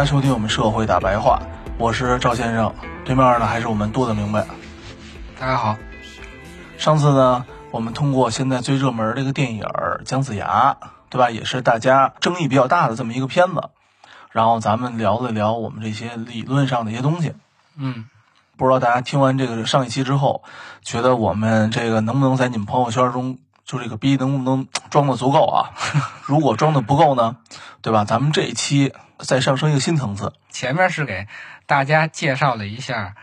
家收听我们《社会大白话》，我是赵先生，对面呢还是我们多的明白。大家好，上次呢，我们通过现在最热门的这个电影《姜子牙》，对吧？也是大家争议比较大的这么一个片子。然后咱们聊了聊我们这些理论上的一些东西。嗯，不知道大家听完这个上一期之后，觉得我们这个能不能在你们朋友圈中，就这个逼能不能装的足够啊？如果装的不够呢，对吧？咱们这一期再上升一个新层次。前面是给大家介绍了一下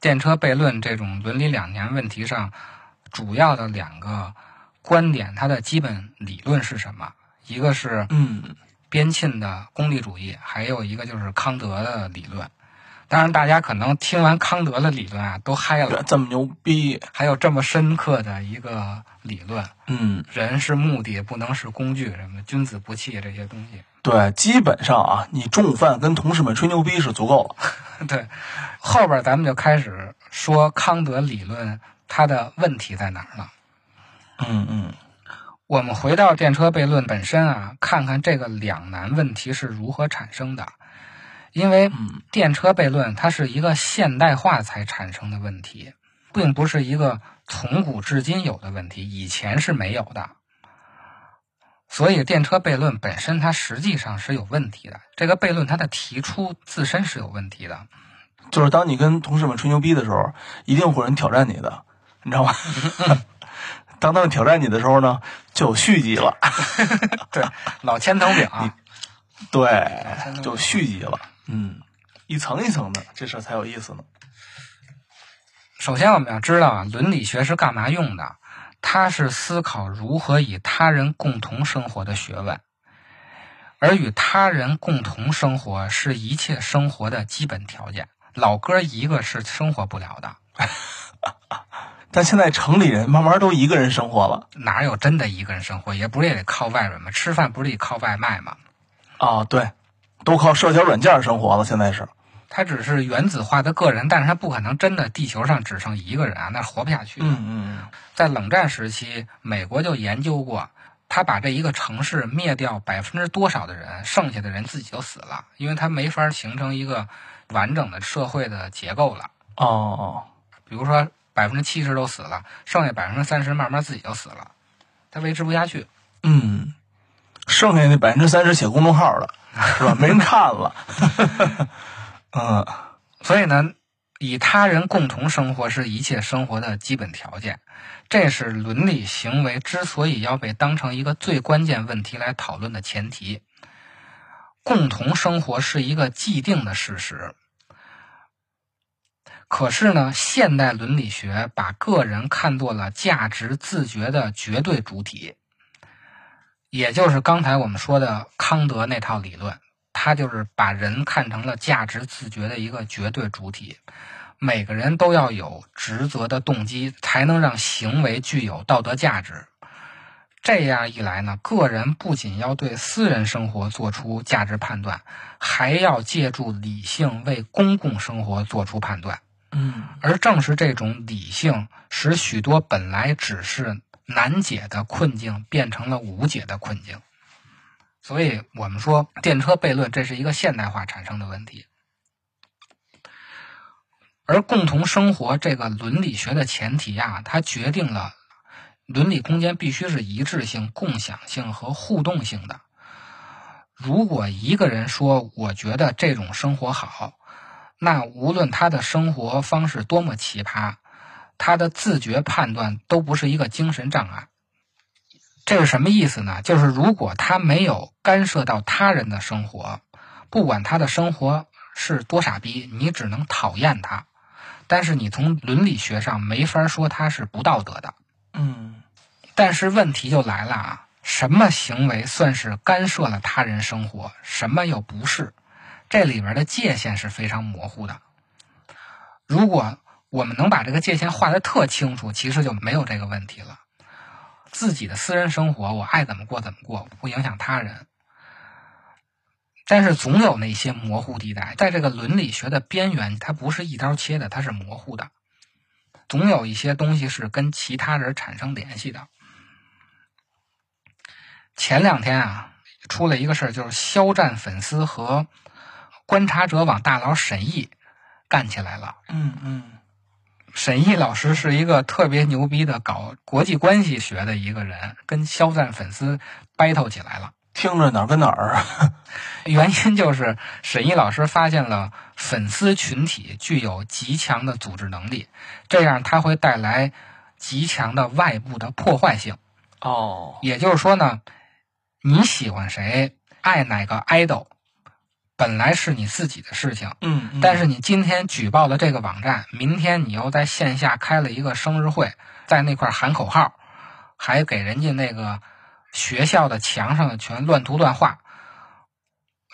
电车悖论这种伦理两年问题上主要的两个观点，它的基本理论是什么？一个是嗯，边沁的功利主义，还有一个就是康德的理论。当然，大家可能听完康德的理论啊，都嗨了。这么牛逼，还有这么深刻的一个理论，嗯，人是目的，不能是工具，什么君子不器这些东西。对，基本上啊，你中午饭跟同事们吹牛逼是足够了。对，后边咱们就开始说康德理论它的问题在哪儿了。嗯嗯我们回到电车悖论本身啊，看看这个两难问题是如何产生的。因为嗯电车悖论它是一个现代化才产生的问题，并不是一个从古至今有的问题，以前是没有的。所以电车悖论本身它实际上是有问题的。这个悖论它的提出自身是有问题的。就是当你跟同事们吹牛逼的时候，一定会有人挑战你的，你知道吗？当他们挑战你的时候呢，就有续集了。对，老千层饼啊，对，就续集了。嗯，一层一层的，这事儿才有意思呢。首先，我们要知道啊，伦理学是干嘛用的？它是思考如何与他人共同生活的学问，而与他人共同生活是一切生活的基本条件。老哥一个是生活不了的，但现在城里人慢慢都一个人生活了。哪有真的一个人生活？也不是也得靠外人吗？吃饭不是得靠外卖吗？啊，对，都靠社交软件生活了。现在是，他只是原子化的个人，但是他不可能真的地球上只剩一个人啊，那活不下去。嗯嗯在冷战时期，美国就研究过，他把这一个城市灭掉百分之多少的人，剩下的人自己就死了，因为他没法形成一个完整的社会的结构了。哦哦，比如说百分之七十都死了，剩下百分之三十慢慢自己就死了，他维持不下去。嗯，剩下那百分之三十写公众号了，是吧？没人看了。嗯所以呢，与他人共同生活是一切生活的基本条件，这是伦理行为之所以要被当成一个最关键问题来讨论的前提。共同生活是一个既定的事实，可是呢，现代伦理学把个人看作了价值自觉的绝对主体，也就是刚才我们说的康德那套理论。他就是把人看成了价值自觉的一个绝对主体，每个人都要有职责的动机，才能让行为具有道德价值。这样一来呢，个人不仅要对私人生活做出价值判断，还要借助理性为公共生活做出判断。嗯而正是这种理性，使许多本来只是难解的困境变成了无解的困境。所以我们说电车悖论，这是一个现代化产生的问题。而共同生活这个伦理学的前提啊，它决定了伦理空间必须是一致性、共享性和互动性的。如果一个人说我觉得这种生活好，那无论他的生活方式多么奇葩，他的自觉判断都不是一个精神障碍。这是什么意思呢？就是如果他没有干涉到他人的生活，不管他的生活是多傻逼，你只能讨厌他。但是你从伦理学上没法说他是不道德的。嗯但是问题就来了啊，什么行为算是干涉了他人生活，什么又不是？这里边的界限是非常模糊的。如果我们能把这个界限画得特清楚，其实就没有这个问题了。自己的私人生活，我爱怎么过怎么过，不影响他人。但是总有那些模糊地带，在这个伦理学的边缘，它不是一刀切的，它是模糊的。总有一些东西是跟其他人产生联系的。前两天啊，出了一个事儿，就是肖战粉丝和观察者网大佬沈毅干起来了。嗯嗯沈毅老师是一个特别牛逼的搞国际关系学的一个人，跟肖战粉丝 battle 起来了。听着哪儿跟哪儿啊？原因就是沈毅老师发现了粉丝群体具有极强的组织能力，这样它会带来极强的外部的破坏性。哦，也就是说呢，你喜欢谁，爱哪个 idol，本来是你自己的事情，嗯，嗯但是你今天举报了这个网站，明天你又在线下开了一个生日会，在那块喊口号，还给人家那个学校的墙上全乱涂乱画。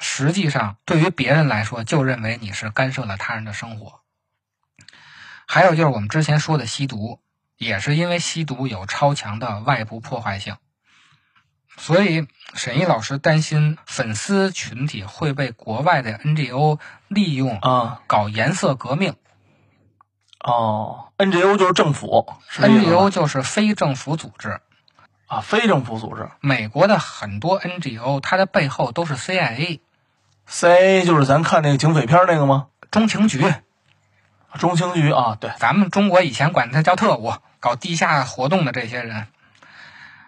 实际上，对于别人来说，就认为你是干涉了他人的生活。还有就是我们之前说的吸毒，也是因为吸毒有超强的外部破坏性，所以沈毅老师担心粉丝群体会被国外的 NGO 利用啊。搞颜色革命。哦，NGO 就是政府 NGO 就是非政府组织，啊，非政府组织。美国的很多 NGO 它的背后都是 CIA，CIA 就是咱看那个警匪片那个吗？中情局，中情局啊，对，咱们中国以前管它叫特务，搞地下活动的这些人，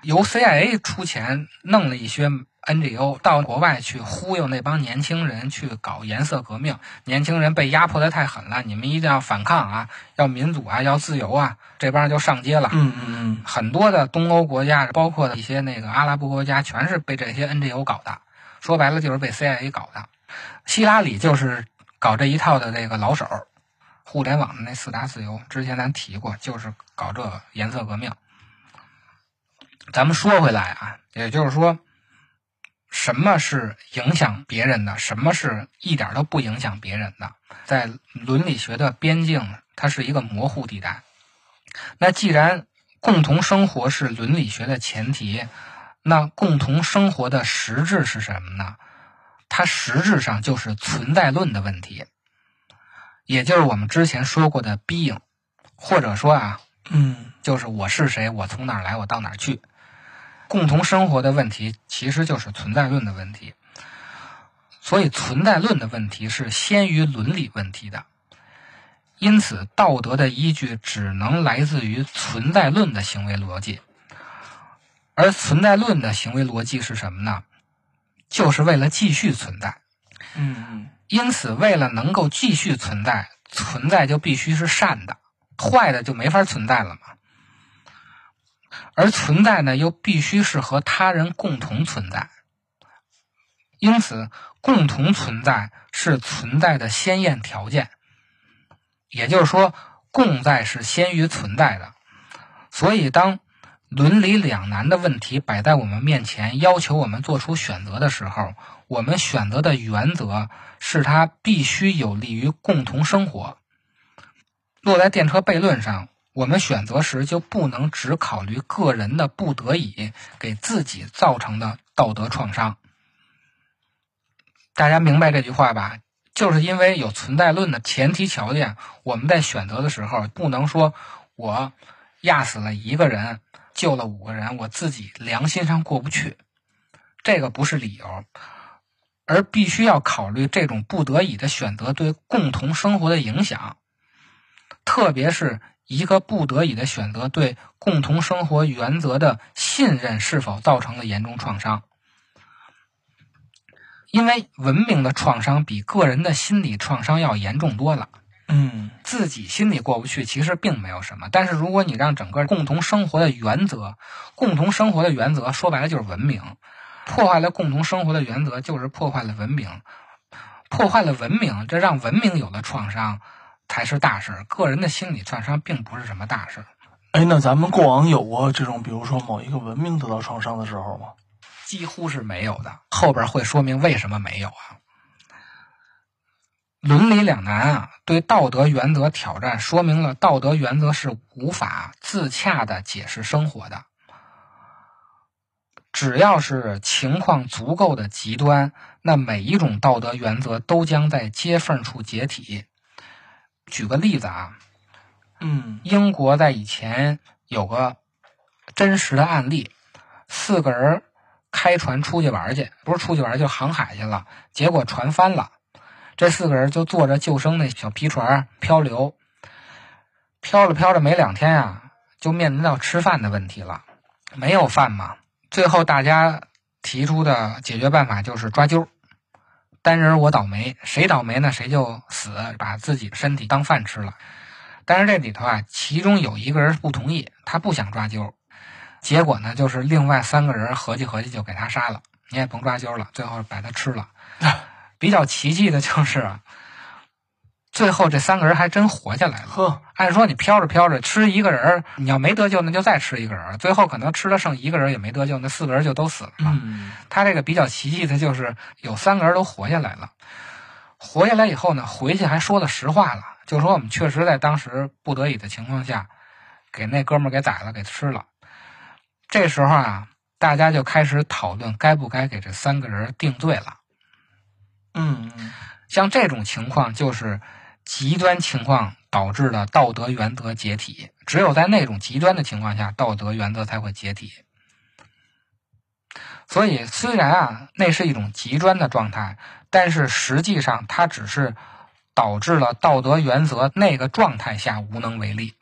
由 CIA 出钱弄了一些 NGO 到国外去忽悠那帮年轻人去搞颜色革命。年轻人被压迫的太狠了，你们一定要反抗啊，要民主啊，要自由啊，这帮人就上街了。嗯嗯嗯，很多的东欧国家，包括一些那个阿拉伯国家，全是被这些 NGO 搞的。说白了就是被 CIA 搞的。希拉里就是搞这一套的这个老手儿，互联网的那四大自由，之前咱提过，就是搞这颜色革命。咱们说回来啊，也就是说，什么是影响别人的，什么是一点都不影响别人的，在伦理学的边境，它是一个模糊地带。那既然共同生活是伦理学的前提，那共同生活的实质是什么呢？它实质上就是存在论的问题，也就是我们之前说过的 being，或者说啊，嗯就是我是谁，我从哪儿来，我到哪儿去。共同生活的问题其实就是存在论的问题，所以存在论的问题是先于伦理问题的。因此，道德的依据只能来自于存在论的行为逻辑，而存在论的行为逻辑是什么呢？就是为了继续存在。嗯嗯，因此，为了能够继续存在，存在就必须是善的，坏的就没法存在了嘛。而存在呢，又必须是和他人共同存在。因此，共同存在是存在的先验条件。也就是说，共在是先于存在的。所以，当伦理两难的问题摆在我们面前，要求我们做出选择的时候，我们选择的原则是它必须有利于共同生活。落在电车悖论上，我们选择时就不能只考虑个人的不得已给自己造成的道德创伤。大家明白这句话吧？就是因为有存在论的前提条件，我们在选择的时候不能说我压死了一个人，救了五个人，我自己良心上过不去。这个不是理由，而必须要考虑这种不得已的选择对共同生活的影响，特别是一个不得已的选择对共同生活原则的信任是否造成了严重创伤。因为文明的创伤比个人的心理创伤要严重多了。嗯自己心里过不去，其实并没有什么。但是如果你让整个共同生活的原则，共同生活的原则说白了就是文明，破坏了共同生活的原则，就是破坏了文明，破坏了文明，这让文明有了创伤，才是大事儿。个人的心理创伤并不是什么大事儿。哎，那咱们过往有过这种，比如说某一个文明得到创伤的时候吗？几乎是没有的。后边会说明为什么没有啊？伦理两难啊，对道德原则挑战，说明了道德原则是无法自洽的解释生活的。只要是情况足够的极端，那每一种道德原则都将在接缝处解体。举个例子啊，嗯英国在以前有个真实的案例，四个人开船出去玩去，不是出去玩，就航海去了，结果船翻了，这四个人就坐着救生那小皮船漂流，漂着漂着没两天啊，就面临到吃饭的问题了，没有饭嘛，最后大家提出的解决办法就是抓阄。单人我倒霉，谁倒霉呢？谁就死，把自己身体当饭吃了。但是这里头啊，其中有一个人不同意，他不想抓阄，结果呢，就是另外三个人合计合计就给他杀了，你也甭抓阄了，最后把他吃了。比较奇迹的就是啊，最后这三个人还真活下来了。呵，按说你飘着飘着吃一个人儿，你要没得救，那就再吃一个人儿，最后可能吃了剩一个人也没得救，那四个人就都死了嘛。嗯他这个比较奇迹的就是有三个人都活下来了，活下来以后呢，回去还说了实话了，就说我们确实在当时不得已的情况下，给那哥们儿给宰了，给吃了。这时候啊，大家就开始讨论该不该给这三个人定罪了。嗯嗯像这种情况就是极端情况导致的道德原则解体，只有在那种极端的情况下，道德原则才会解体。所以，虽然啊，那是一种极端的状态，但是实际上它只是导致了道德原则那个状态下无能为力，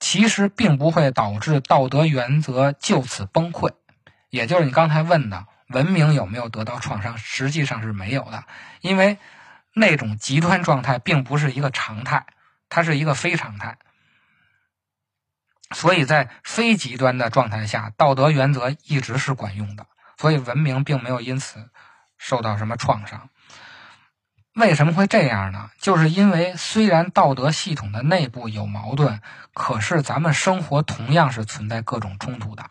其实并不会导致道德原则就此崩溃。也就是你刚才问的，文明有没有得到创伤，实际上是没有的，因为那种极端状态并不是一个常态，它是一个非常态。所以在非极端的状态下，道德原则一直是管用的，所以文明并没有因此受到什么创伤。为什么会这样呢？就是因为虽然道德系统的内部有矛盾，可是咱们生活同样是存在各种冲突的。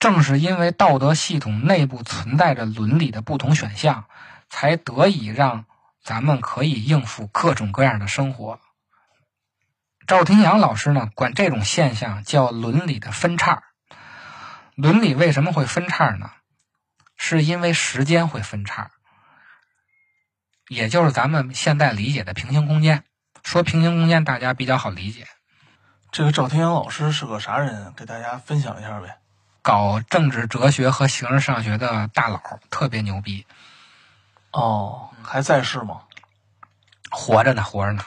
正是因为道德系统内部存在着伦理的不同选项，才得以让咱们可以应付各种各样的生活。赵廷阳老师呢，管这种现象叫伦理的分叉。伦理为什么会分叉呢？是因为时间会分叉，也就是咱们现在理解的平行空间。说平行空间，大家比较好理解。这个赵天阳老师是个啥人？给大家分享一下呗。搞政治哲学和形而上学的大佬，特别牛逼，哦，还在世吗？活着呢，活着呢。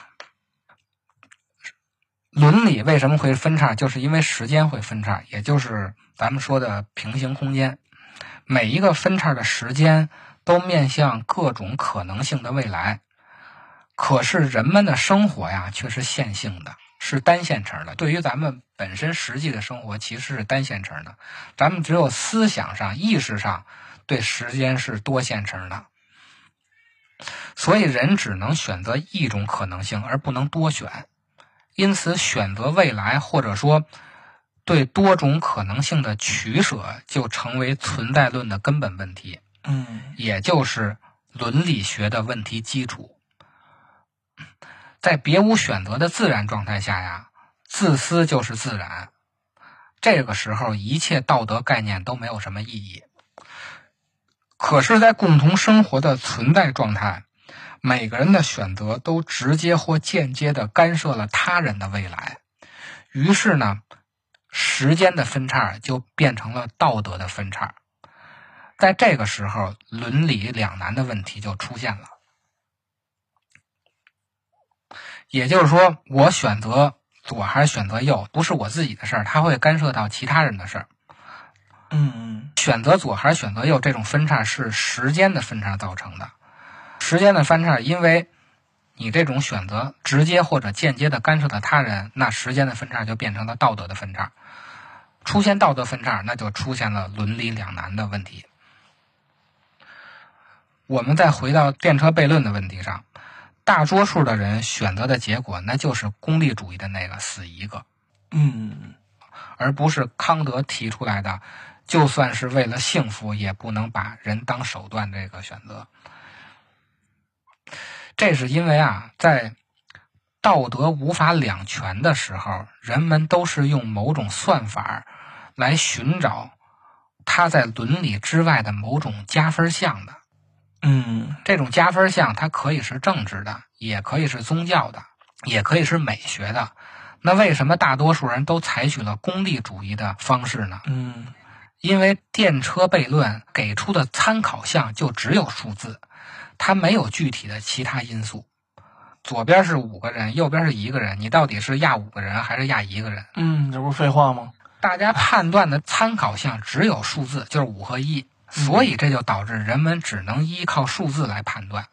伦理为什么会分叉？就是因为时间会分叉，也就是咱们说的平行空间。每一个分叉的时间都面向各种可能性的未来，可是人们的生活呀却是线性的，是单线程的。对于咱们本身实际的生活，其实是单线程的。咱们只有思想上、意识上对时间是多线程的。所以人只能选择一种可能性，而不能多选。因此，选择未来或者说对多种可能性的取舍，就成为存在论的根本问题，嗯也就是伦理学的问题基础。在别无选择的自然状态下呀，自私就是自然。这个时候，一切道德概念都没有什么意义。可是，在共同生活的存在状态，每个人的选择都直接或间接的干涉了他人的未来。于是呢，时间的分叉就变成了道德的分叉。在这个时候，伦理两难的问题就出现了。也就是说，我选择左还是选择右，不是我自己的事儿，它会干涉到其他人的事儿。嗯嗯选择左还是选择右，这种分叉是时间的分叉造成的。时间的分叉，因为你这种选择直接或者间接的干涉了他人，那时间的分叉就变成了道德的分叉。出现道德分叉，那就出现了伦理两难的问题。我们再回到电车悖论的问题上，大多数的人选择的结果，那就是功利主义的那个死一个，嗯而不是康德提出来的，就算是为了幸福，也不能把人当手段这个选择。这是因为啊，在道德无法两全的时候，人们都是用某种算法来寻找他在伦理之外的某种加分项的。嗯这种加分项，它可以是政治的，也可以是宗教的，也可以是美学的。那为什么大多数人都采取了功利主义的方式呢？嗯因为电车悖论给出的参考项就只有数字，它没有具体的其他因素。左边是五个人，右边是一个人，你到底是压五个人还是压一个人？嗯，这不是废话吗？大家判断的参考项只有数字，就是五和一，所以这就导致人们只能依靠数字来判断。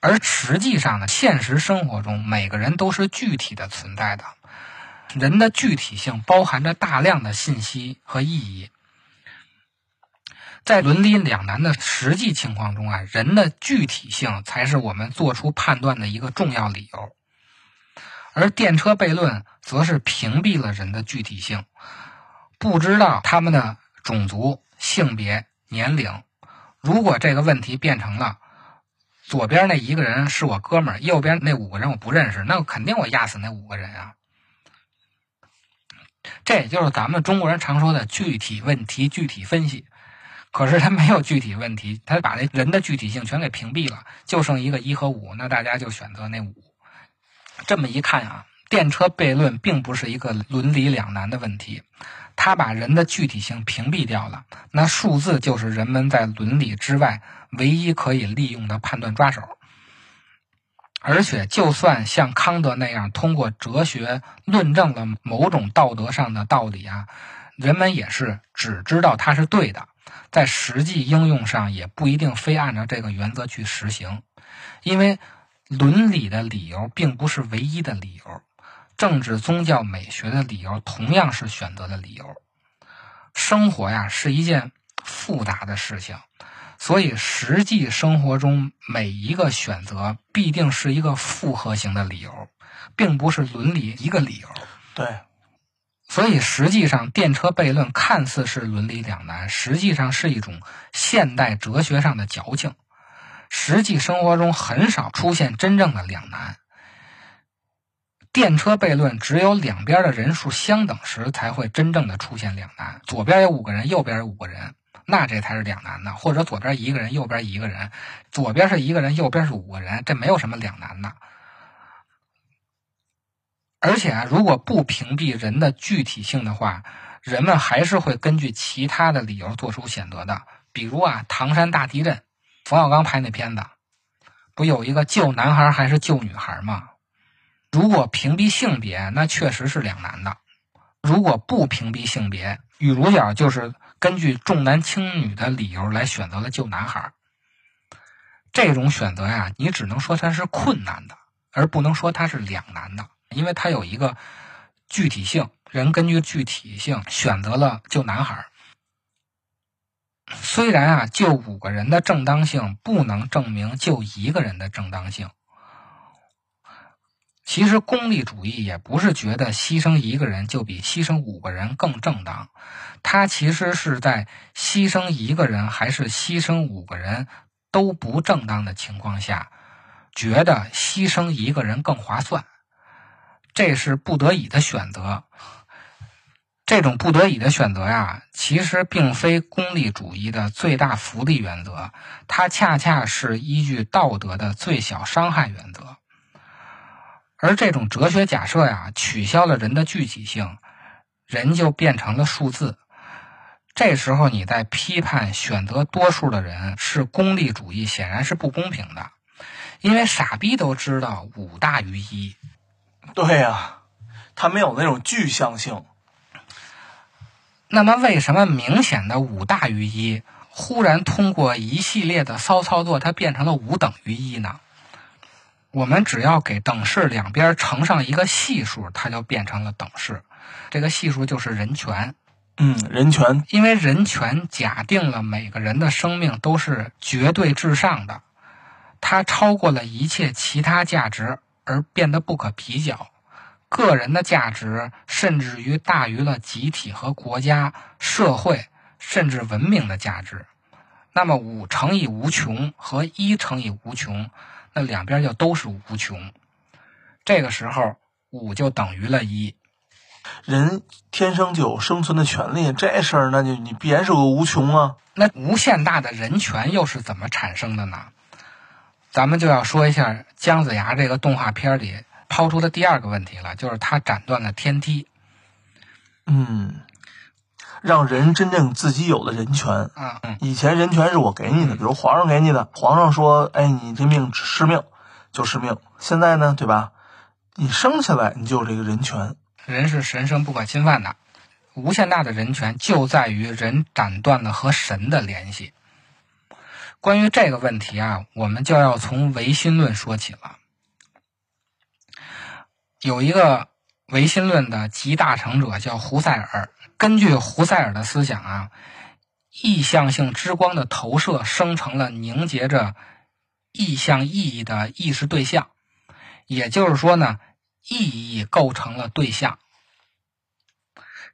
而实际上呢，现实生活中每个人都是具体的存在的，人的具体性包含着大量的信息和意义。在伦理两难的实际情况中啊，人的具体性才是我们做出判断的一个重要理由。而电车悖论则是屏蔽了人的具体性，不知道他们的种族、性别、年龄。如果这个问题变成了左边那一个人是我哥们儿，右边那五个人我不认识，那肯定我压死那五个人啊。这也就是咱们中国人常说的具体问题具体分析。可是他没有具体问题，他把那人的具体性全给屏蔽了，就剩一个一和五，那大家就选择那五。这么一看啊，电车悖论并不是一个伦理两难的问题，他把人的具体性屏蔽掉了。那数字就是人们在伦理之外唯一可以利用的判断抓手。而且，就算像康德那样通过哲学论证了某种道德上的道理啊，人们也是只知道它是对的。在实际应用上也不一定非按照这个原则去实行，因为伦理的理由并不是唯一的理由，政治、宗教、美学的理由同样是选择的理由。生活呀是一件复杂的事情，所以实际生活中每一个选择必定是一个复合型的理由，并不是伦理一个理由。对，所以，实际上，电车悖论看似是伦理两难，实际上是一种现代哲学上的矫情。实际生活中很少出现真正的两难。电车悖论只有两边的人数相等时，才会真正的出现两难。左边有五个人，右边有五个人，那这才是两难的。或者左边一个人，右边一个人，左边是一个人，右边是五个人，这没有什么两难的。而且啊，如果不屏蔽人的具体性的话，人们还是会根据其他的理由做出选择的。比如啊，唐山大地震，冯小刚拍那片子，不有一个救男孩还是救女孩吗？如果屏蔽性别，那确实是两难的；如果不屏蔽性别，女主角就是根据重男轻女的理由来选择了救男孩。这种选择呀，你只能说它是困难的，而不能说它是两难的。因为它有一个具体性，人根据具体性选择了救男孩。虽然啊，救五个人的正当性不能证明救一个人的正当性。其实功利主义也不是觉得牺牲一个人就比牺牲五个人更正当，它其实是在牺牲一个人还是牺牲五个人都不正当的情况下，觉得牺牲一个人更划算。这是不得已的选择，这种不得已的选择呀，其实并非功利主义的最大福利原则，它恰恰是依据道德的最小伤害原则。而这种哲学假设呀，取消了人的具体性，人就变成了数字。这时候你在批判选择多数的人是功利主义，显然是不公平的，因为傻逼都知道五大于一。对呀、它没有那种具象性。那么，为什么明显的五大于一，忽然通过一系列的骚操作，它变成了五等于一呢？我们只要给等式两边乘上一个系数，它就变成了等式。这个系数就是人权，嗯，人权。因为人权假定了每个人的生命都是绝对至上的，它超过了一切其他价值而变得不可比较。个人的价值甚至于大于了集体和国家、社会甚至文明的价值。那么五乘以无穷和一乘以无穷，那两边就都是无穷。这个时候，五就等于了一。人天生就有生存的权利，这事儿那就你必然是个无穷啊。那无限大的人权又是怎么产生的呢？咱们就要说一下姜子牙这个动画片里抛出的第二个问题了，就是他斩断了天梯嗯，让人真正自己有了人权。啊，嗯，以前人权是我给你的，比如皇上给你的，皇上说，哎，你这命是命就是命。现在呢，对吧？你生下来你就有这个人权。人是神圣不可侵犯的，无限大的人权就在于人斩断了和神的联系。关于这个问题啊，我们就要从唯心论说起了。有一个唯心论的集大成者叫胡塞尔，根据胡塞尔的思想啊，意向性之光的投射生成了凝结着意向意义的意识对象，也就是说呢，意义构成了对象。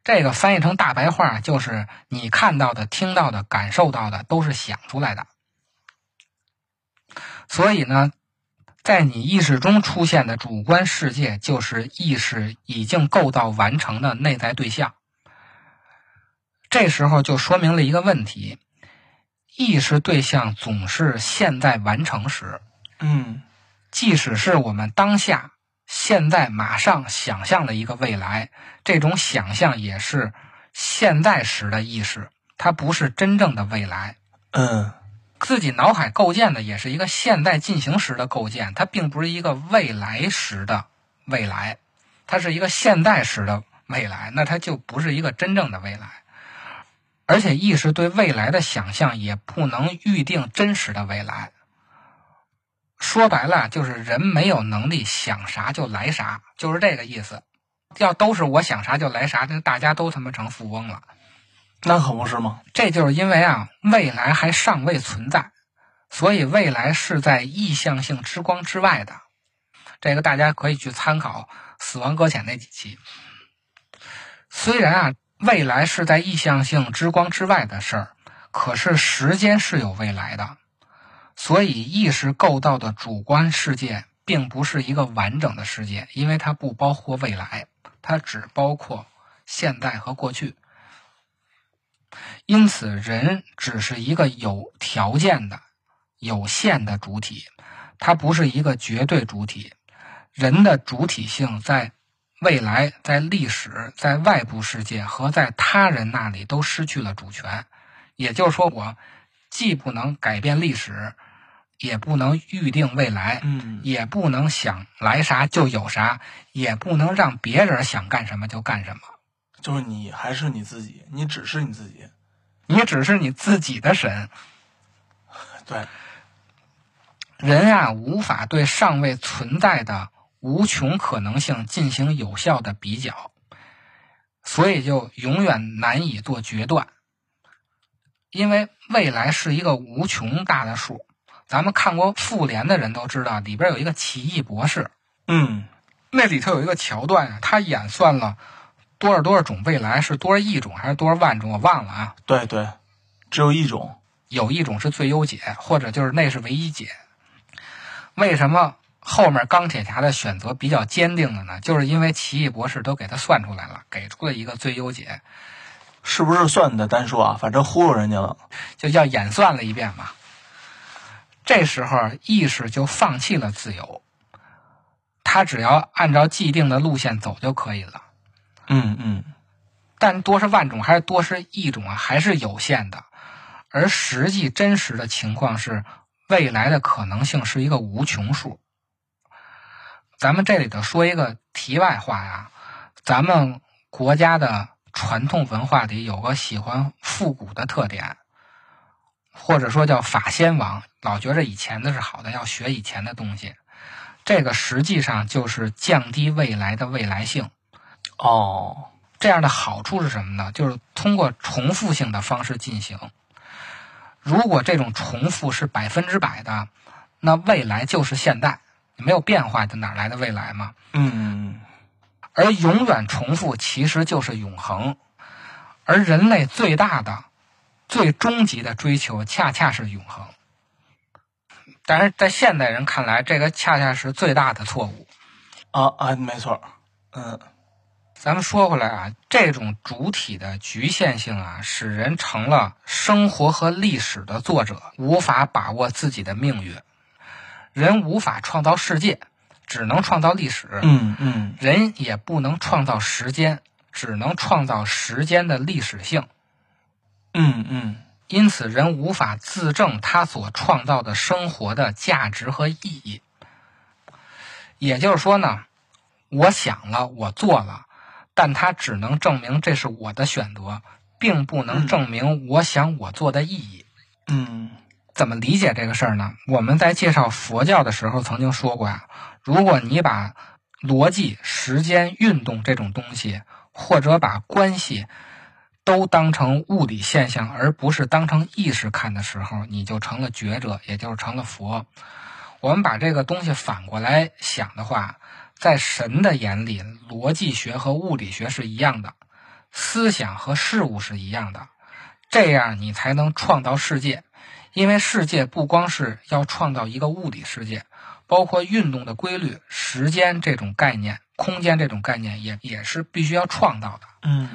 这个翻译成大白话就是你看到的、听到的、感受到的都是想出来的。所以呢，在你意识中出现的主观世界，就是意识已经构造完成的内在对象。这时候就说明了一个问题：意识对象总是现在完成时，嗯即使是我们当下、现在、马上想象的一个未来，这种想象也是现在时的意识，它不是真正的未来。嗯自己脑海构建的也是一个现在进行时的构建，它并不是一个未来时的未来，它是一个现在时的未来，那它就不是一个真正的未来。而且意识对未来的想象也不能预定真实的未来。说白了，就是人没有能力想啥就来啥，就是这个意思。要都是我想啥就来啥，那大家都他妈成富翁了。那可不是吗？这就是因为啊，未来还尚未存在，所以未来是在意向性之光之外的。这个大家可以去参考《死亡搁浅》那几期。虽然啊，未来是在意向性之光之外的事儿，可是时间是有未来的，所以意识构造的主观世界并不是一个完整的世界，因为它不包括未来，它只包括现在和过去。因此，人只是一个有条件的、有限的主体，它不是一个绝对主体。人的主体性在未来、在历史、在外部世界和在他人那里都失去了主权。也就是说，我既不能改变历史，也不能预定未来，嗯也不能想来啥就有啥，也不能让别人想干什么就干什么。就是你还是你自己，你只是你自己。你只是你自己的神。对，人啊，无法对尚未存在的无穷可能性进行有效的比较，所以就永远难以做决断。因为未来是一个无穷大的数，咱们看过《复联》的人都知道，里边有一个奇异博士，嗯那里头有一个桥段啊，他演算了多少多少种未来，是多少亿种还是多少万种，我忘了啊。对对，只有一种。有一种是最优解，或者就是那是唯一解。为什么后面钢铁侠的选择比较坚定的呢？就是因为奇异博士都给他算出来了，给出了一个最优解，是不是算的单说啊？反正忽悠人家了。就叫演算了一遍嘛。这时候意识就放弃了自由，他只要按照既定的路线走就可以了。嗯嗯但多是万种还是多是一种啊，还是有限的。而实际真实的情况是，未来的可能性是一个无穷数。咱们这里头说一个题外话呀，咱们国家的传统文化里有个喜欢复古的特点，或者说叫法先王，老觉着以前的是好的，要学以前的东西。这个实际上就是降低未来的未来性。哦，这样的好处是什么呢？就是通过重复性的方式进行。如果这种重复是百分之百的，那未来就是现在，没有变化，的哪来的未来嘛？嗯，而永远重复其实就是永恒。而人类最大的、最终极的追求，恰恰是永恒。但是在现代人看来，这个恰恰是最大的错误。啊啊，没错，嗯。咱们说回来啊，这种主体的局限性啊，使人成了生活和历史的作者，无法把握自己的命运。人无法创造世界，只能创造历史。嗯嗯。人也不能创造时间，只能创造时间的历史性。嗯嗯。因此，人无法自证他所创造的生活的价值和意义。也就是说呢，我想了，我做了。但它只能证明这是我的选择，并不能证明我想我做的意义。嗯，怎么理解这个事儿呢？我们在介绍佛教的时候曾经说过呀，如果你把逻辑、时间、运动这种东西，或者把关系都当成物理现象，而不是当成意识看的时候，你就成了觉者，也就是成了佛。我们把这个东西反过来想的话。在神的眼里，逻辑学和物理学是一样的，思想和事物是一样的，这样你才能创造世界。因为世界不光是要创造一个物理世界，包括运动的规律、时间这种概念、空间这种概念，也也是必须要创造的。嗯，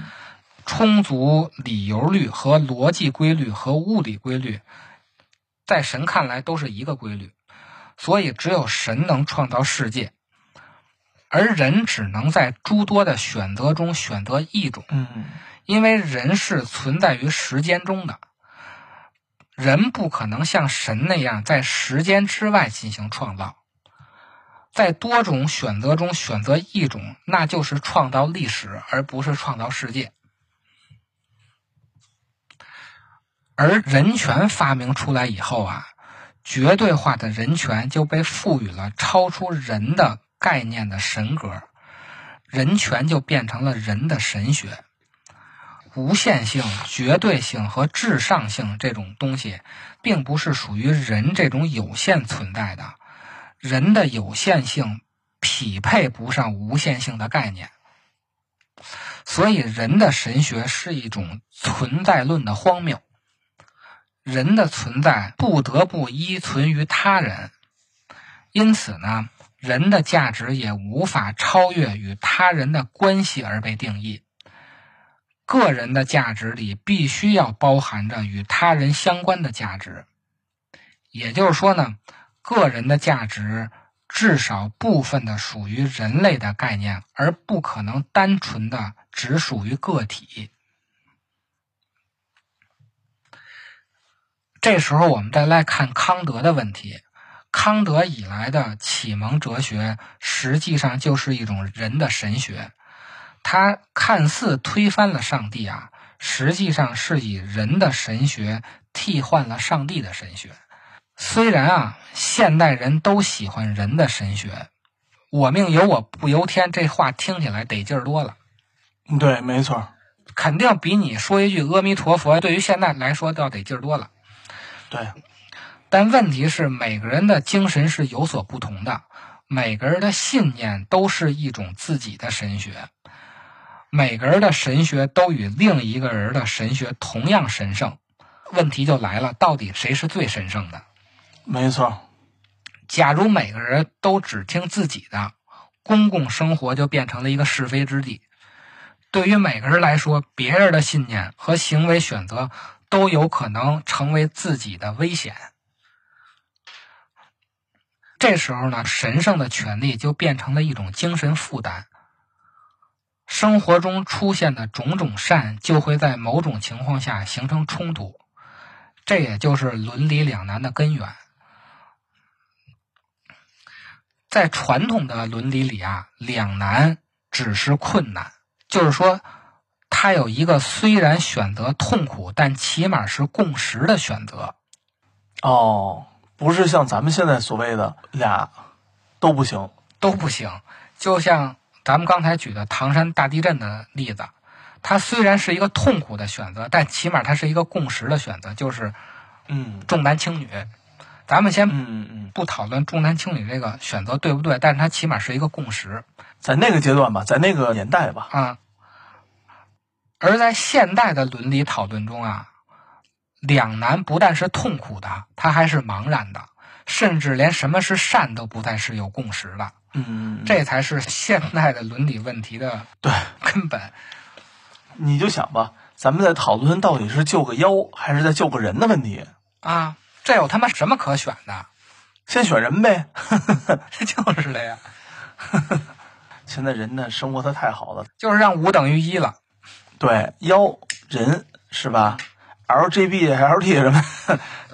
充足理由律和逻辑规律和物理规律，在神看来都是一个规律，所以只有神能创造世界。而人只能在诸多的选择中选择一种，嗯，因为人是存在于时间中的，人不可能像神那样在时间之外进行创造，在多种选择中选择一种，那就是创造历史，而不是创造世界。而人权发明出来以后啊，绝对化的人权就被赋予了超出人的。概念的神格，人权就变成了人的神学。无限性、绝对性和至上性这种东西，并不是属于人这种有限存在的。人的有限性匹配不上无限性的概念，所以人的神学是一种存在论的荒谬。人的存在不得不依存于他人，因此呢？人的价值也无法超越与他人的关系而被定义。个人的价值里必须要包含着与他人相关的价值，也就是说呢，个人的价值至少部分的属于人类的概念，而不可能单纯的只属于个体。这时候，我们再来看康德的问题。康德以来的启蒙哲学，实际上就是一种人的神学。他看似推翻了上帝啊，实际上是以人的神学替换了上帝的神学。虽然啊，现代人都喜欢人的神学，“我命由我不由天”这话听起来得劲儿多了。对，没错，肯定比你说一句阿弥陀佛，对于现在来说都要得劲儿多了。对。但问题是，每个人的精神是有所不同的，每个人的信念都是一种自己的神学，每个人的神学都与另一个人的神学同样神圣。问题就来了，到底谁是最神圣的？没错。假如每个人都只听自己的，公共生活就变成了一个是非之地。对于每个人来说，别人的信念和行为选择都有可能成为自己的危险。这时候呢，神圣的权利就变成了一种精神负担。生活中出现的种种善就会在某种情况下形成冲突，这也就是伦理两难的根源。在传统的伦理里啊，两难只是困难，就是说，它有一个虽然选择痛苦，但起码是共识的选择。哦，不是像咱们现在所谓的俩都不行，都不行。就像咱们刚才举的唐山大地震的例子，它虽然是一个痛苦的选择，但起码它是一个共识的选择，就是嗯重男轻女。咱们先嗯嗯，不讨论重男轻女这个选择对不对，但是它起码是一个共识在那个阶段吧，在那个年代吧，啊。而在现代的伦理讨论中啊，两难不但是痛苦的，它还是茫然的，甚至连什么是善都不再是有共识的。嗯，这才是现代的伦理问题的对，根本。你就想吧，咱们在讨论到底是救个妖还是在救个人的问题，啊，这有他妈什么可选的？先选人呗。就是的呀，现在人呢，生活的太好了，就是让五等于一了。对，妖人是吧？LGB、LT 什么，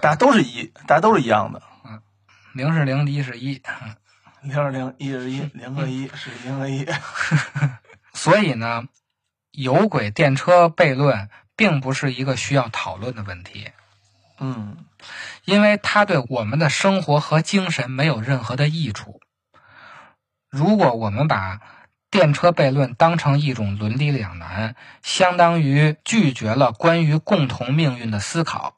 大家都是一，大家都是一样的。嗯零是零，一是一，零是零，一是一，零和一是零和一。所以呢，有轨电车悖论并不是一个需要讨论的问题，嗯因为它对我们的生活和精神没有任何的益处。如果我们把电车悖论当成一种伦理两难，相当于拒绝了关于共同命运的思考。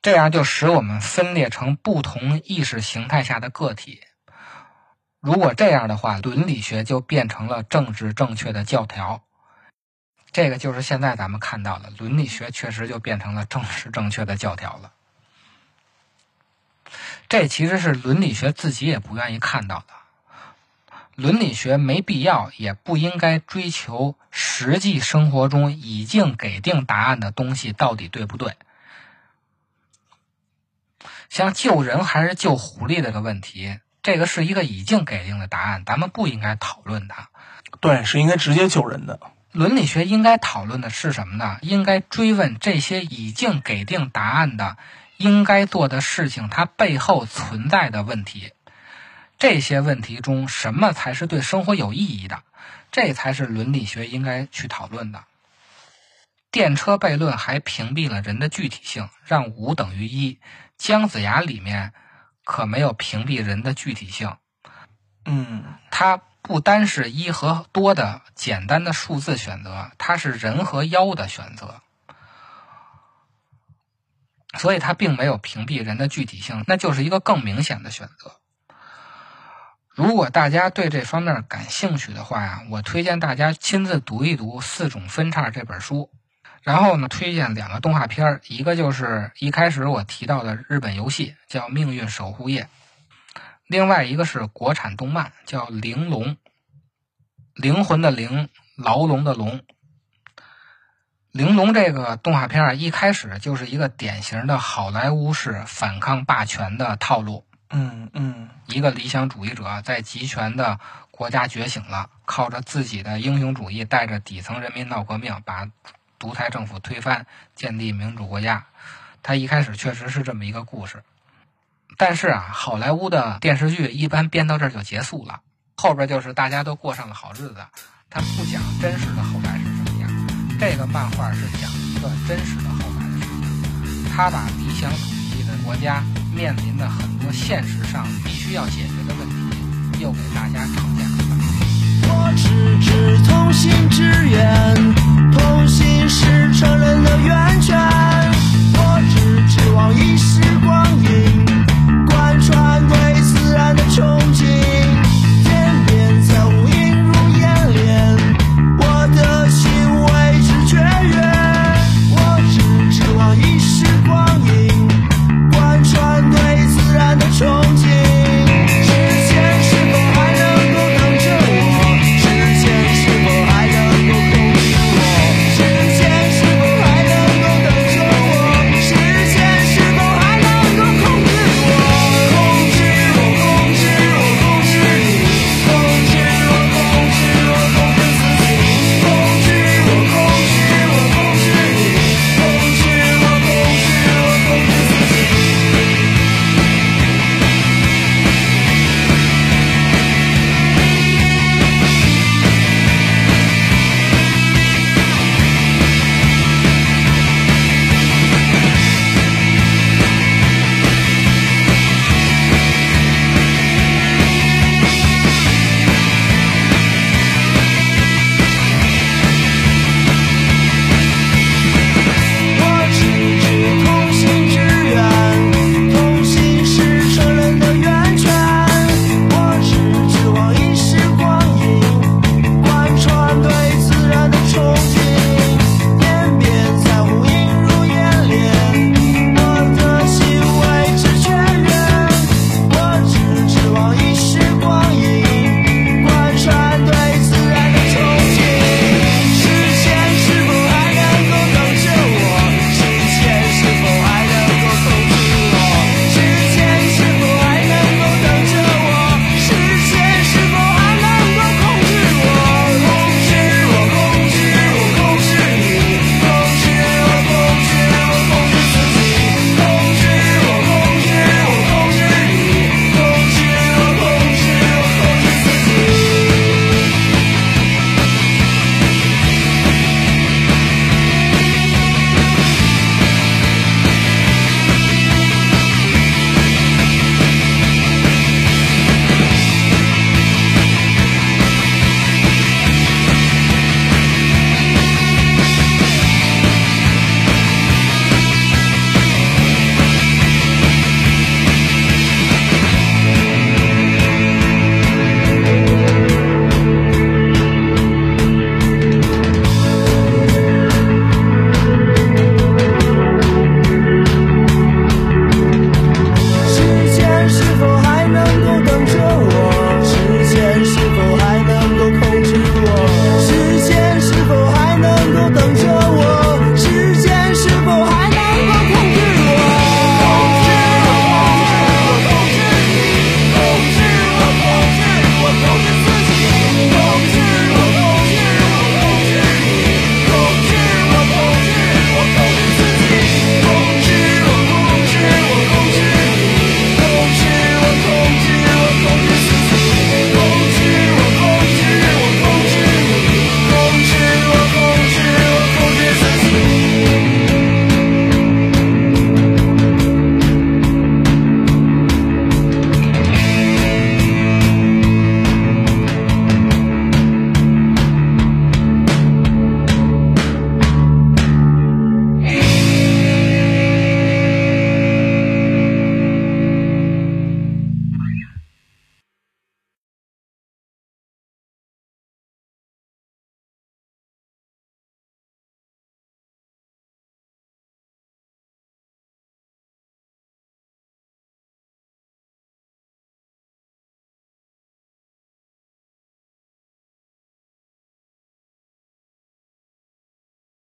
这样就使我们分裂成不同意识形态下的个体。如果这样的话，伦理学就变成了政治正确的教条。这个就是现在咱们看到的，伦理学确实就变成了政治正确的教条了。这其实是伦理学自己也不愿意看到的。伦理学没必要，也不应该追求实际生活中已经给定答案的东西到底对不对。像救人还是救狐狸这个问题，这个是一个已经给定的答案，咱们不应该讨论它。对，是应该直接救人的。伦理学应该讨论的是什么呢？应该追问这些已经给定答案的应该做的事情，它背后存在的问题。这些问题中，什么才是对生活有意义的？这才是伦理学应该去讨论的。电车悖论还屏蔽了人的具体性，让五等于一。姜子牙里面可没有屏蔽人的具体性，嗯它不单是一和多的简单的数字选择，它是人和妖的选择，所以它并没有屏蔽人的具体性，那就是一个更明显的选择。如果大家对这方面感兴趣的话呀，我推荐大家亲自读一读《四种分叉》这本书。然后呢，推荐两个动画片儿，一个就是一开始我提到的日本游戏，叫《命运守护夜》；另外一个是国产动漫，叫《玲珑》，灵魂的灵，牢笼的笼。玲珑这个动画片儿，一开始就是一个典型的好莱坞式反抗霸权的套路。嗯嗯一个理想主义者在集权的国家觉醒了，靠着自己的英雄主义，带着底层人民闹革命，把独裁政府推翻，建立民主国家。他一开始确实是这么一个故事，但是啊，好莱坞的电视剧一般编到这儿就结束了，后边就是大家都过上了好日子，他不讲真实的后来是什么样。这个漫画是讲一个真实的后来的事情，他把理想主义的国家面临的很多现实上必须要解决的问题，又给大家呈现出来。我只知同心之远，同心是成人的源泉。我只指望一时光阴，贯穿对自然的憧憬。